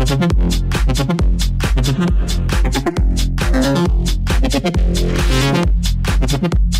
Thank you.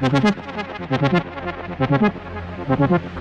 Thank you.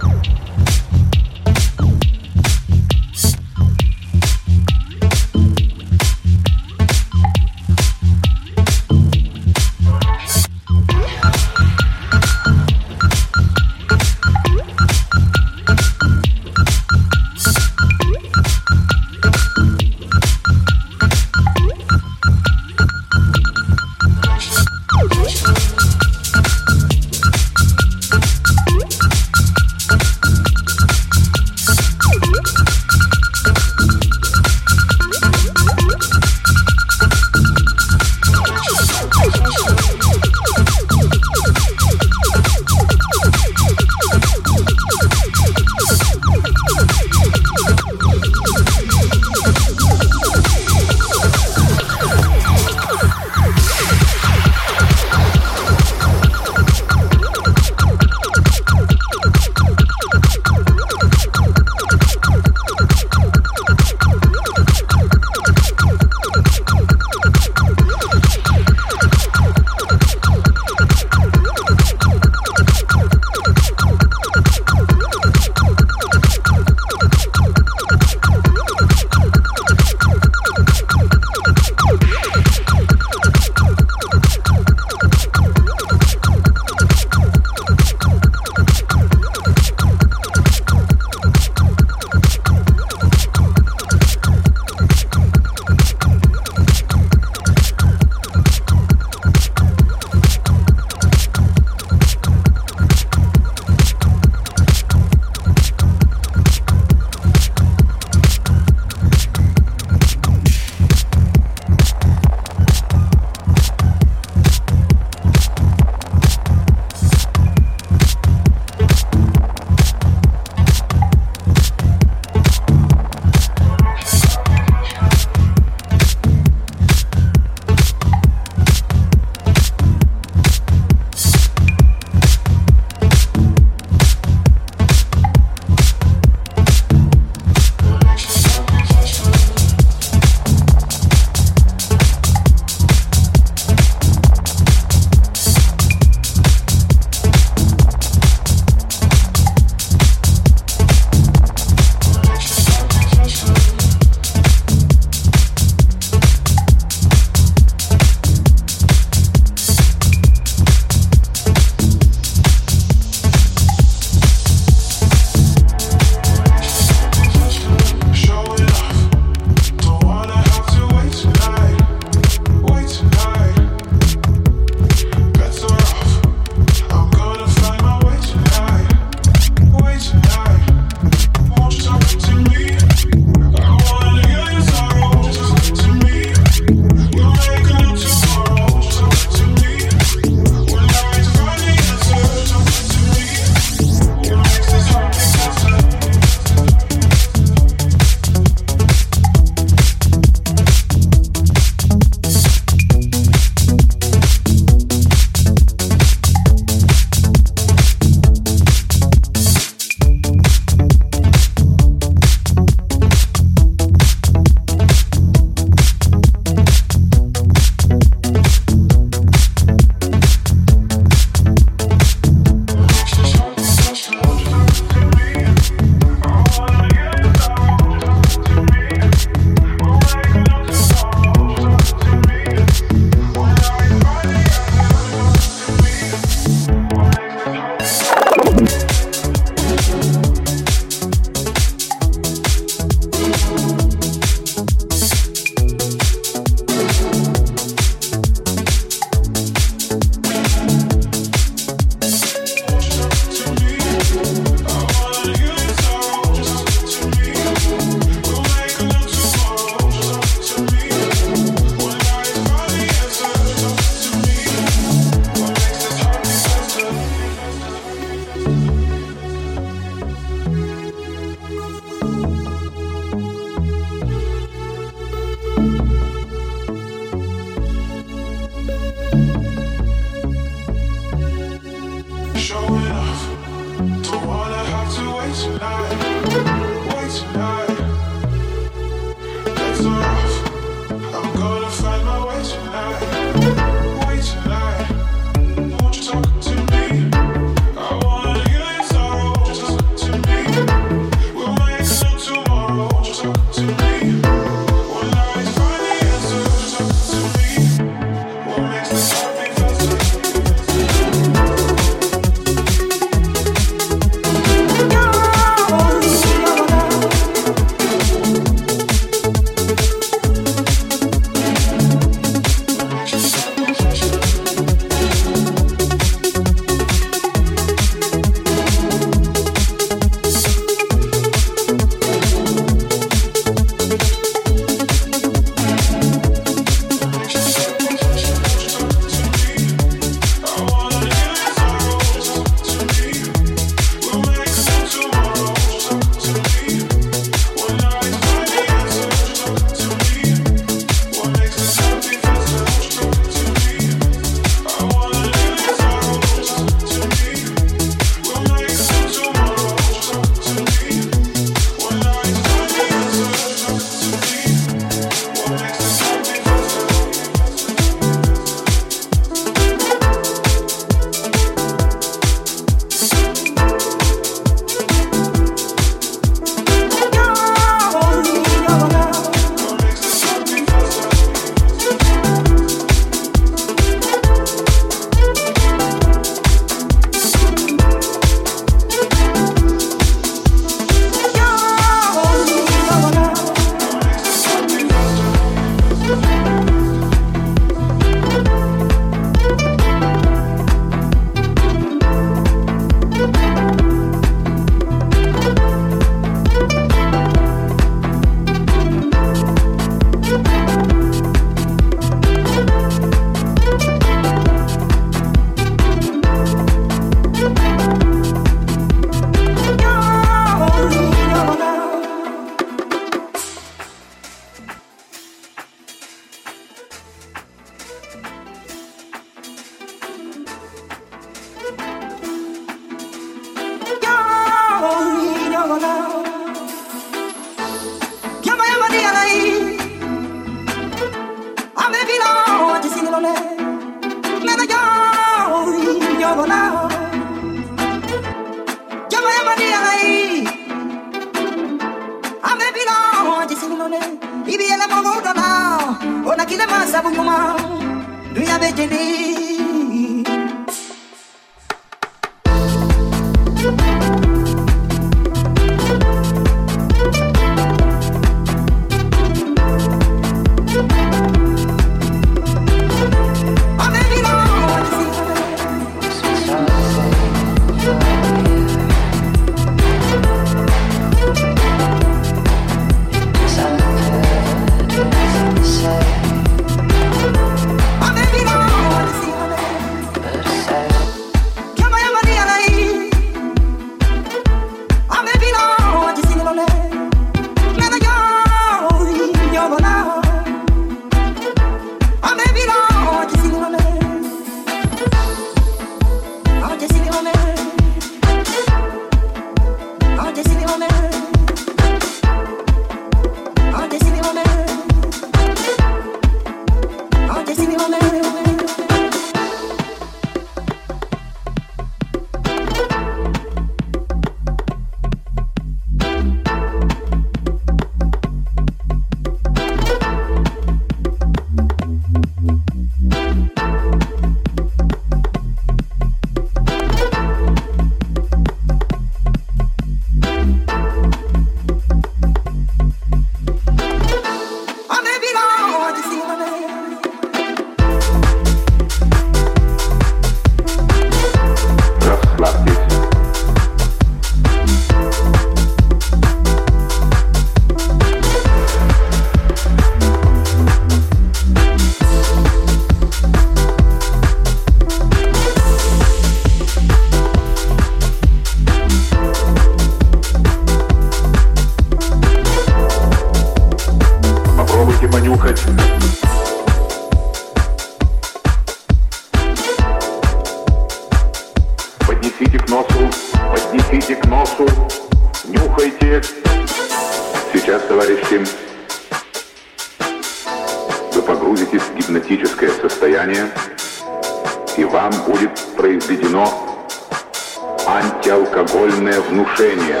Антиалкогольное внушение.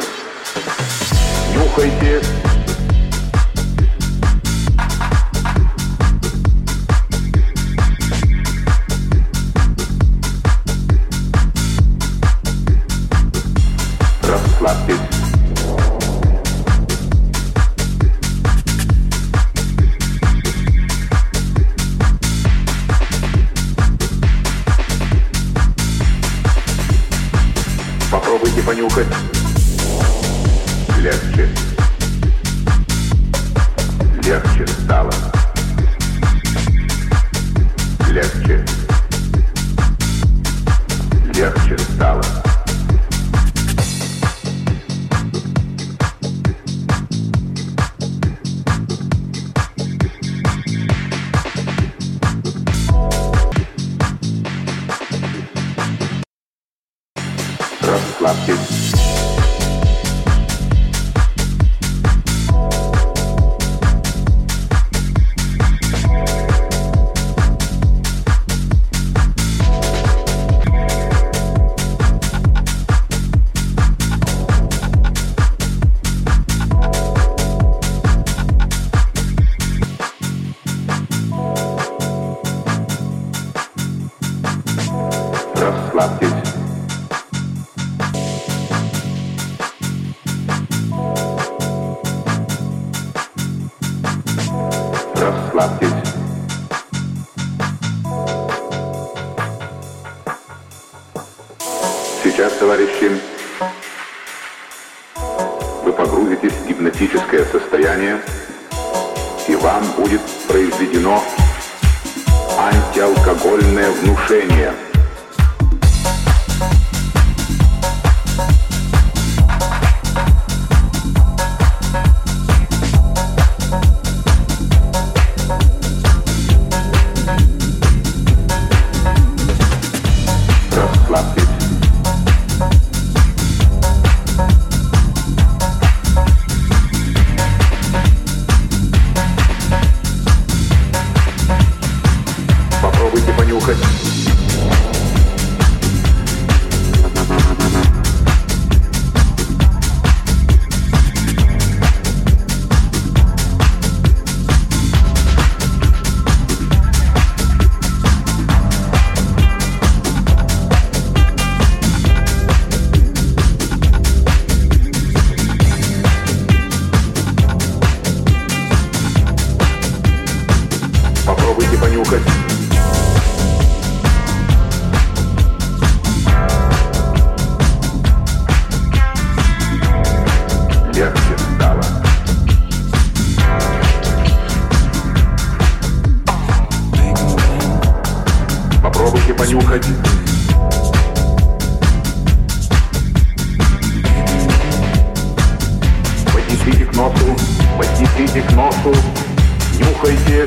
Нюхайте. Расслабьтесь. Сейчас, товарищи, вы погрузитесь в гипнотическое состояние, и вам будет произведено антиалкогольное внушение. Понюхать. Поднесите к носу, поднесите к носу, нюхайте.